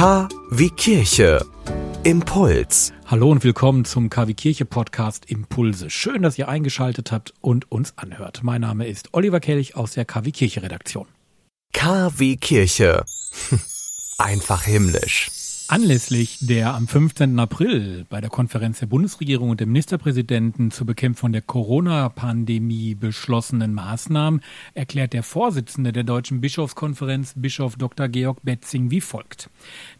K wie Kirche. Impuls. Hallo und willkommen zum KW Kirche Podcast Impulse. Schön, dass ihr eingeschaltet habt und uns anhört. Mein Name ist Oliver Kelch aus der KW Kirche Redaktion. KW Kirche. Einfach himmlisch. Anlässlich der am 15. April bei der Konferenz der Bundesregierung und der Ministerpräsidenten zur Bekämpfung der Corona-Pandemie beschlossenen Maßnahmen erklärt der Vorsitzende der Deutschen Bischofskonferenz, Bischof Dr. Georg Betzing, wie folgt.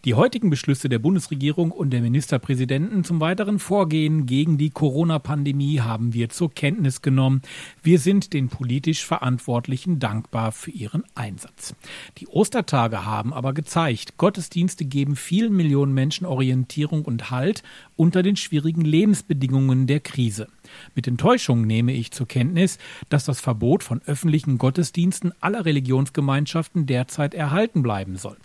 Die heutigen Beschlüsse der Bundesregierung und der Ministerpräsidenten zum weiteren Vorgehen gegen die Corona-Pandemie haben wir zur Kenntnis genommen. Wir sind den politisch Verantwortlichen dankbar für ihren Einsatz. Die Ostertage haben aber gezeigt, Gottesdienste geben vielen Millionen Menschen Orientierung und Halt unter den schwierigen Lebensbedingungen der Krise. Mit Enttäuschung nehme ich zur Kenntnis, dass das Verbot von öffentlichen Gottesdiensten aller Religionsgemeinschaften derzeit erhalten bleiben soll.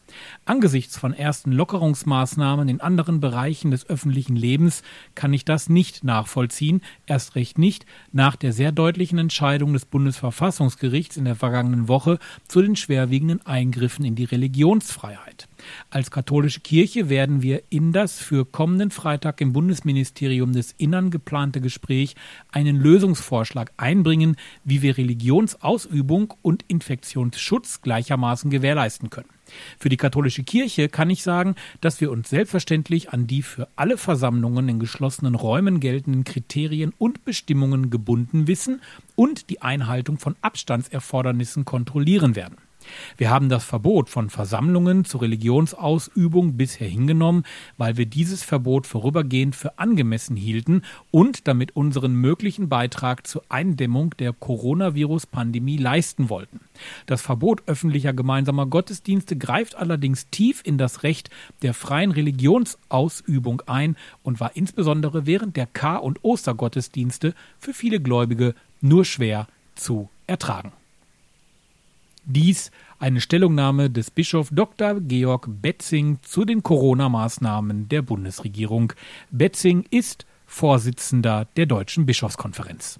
Angesichts von ersten Lockerungsmaßnahmen in anderen Bereichen des öffentlichen Lebens kann ich das nicht nachvollziehen, erst recht nicht nach der sehr deutlichen Entscheidung des Bundesverfassungsgerichts in der vergangenen Woche zu den schwerwiegenden Eingriffen in die Religionsfreiheit. Als katholische Kirche werden wir in das für kommenden Freitag im Bundesministerium des Innern geplante Gespräch einen Lösungsvorschlag einbringen, wie wir Religionsausübung und Infektionsschutz gleichermaßen gewährleisten können. Für die katholische Kirche kann ich sagen, dass wir uns selbstverständlich an die für alle Versammlungen in geschlossenen Räumen geltenden Kriterien und Bestimmungen gebunden wissen und die Einhaltung von Abstandserfordernissen kontrollieren werden. Wir haben das Verbot von Versammlungen zur Religionsausübung bisher hingenommen, weil wir dieses Verbot vorübergehend für angemessen hielten und damit unseren möglichen Beitrag zur Eindämmung der Coronavirus-Pandemie leisten wollten. Das Verbot öffentlicher gemeinsamer Gottesdienste greift allerdings tief in das Recht der freien Religionsausübung ein und war insbesondere während der Kar- und Ostergottesdienste für viele Gläubige nur schwer zu ertragen. Dies eine Stellungnahme des Bischof Dr. Georg Betzing zu den Corona-Maßnahmen der Bundesregierung. Betzing ist Vorsitzender der Deutschen Bischofskonferenz.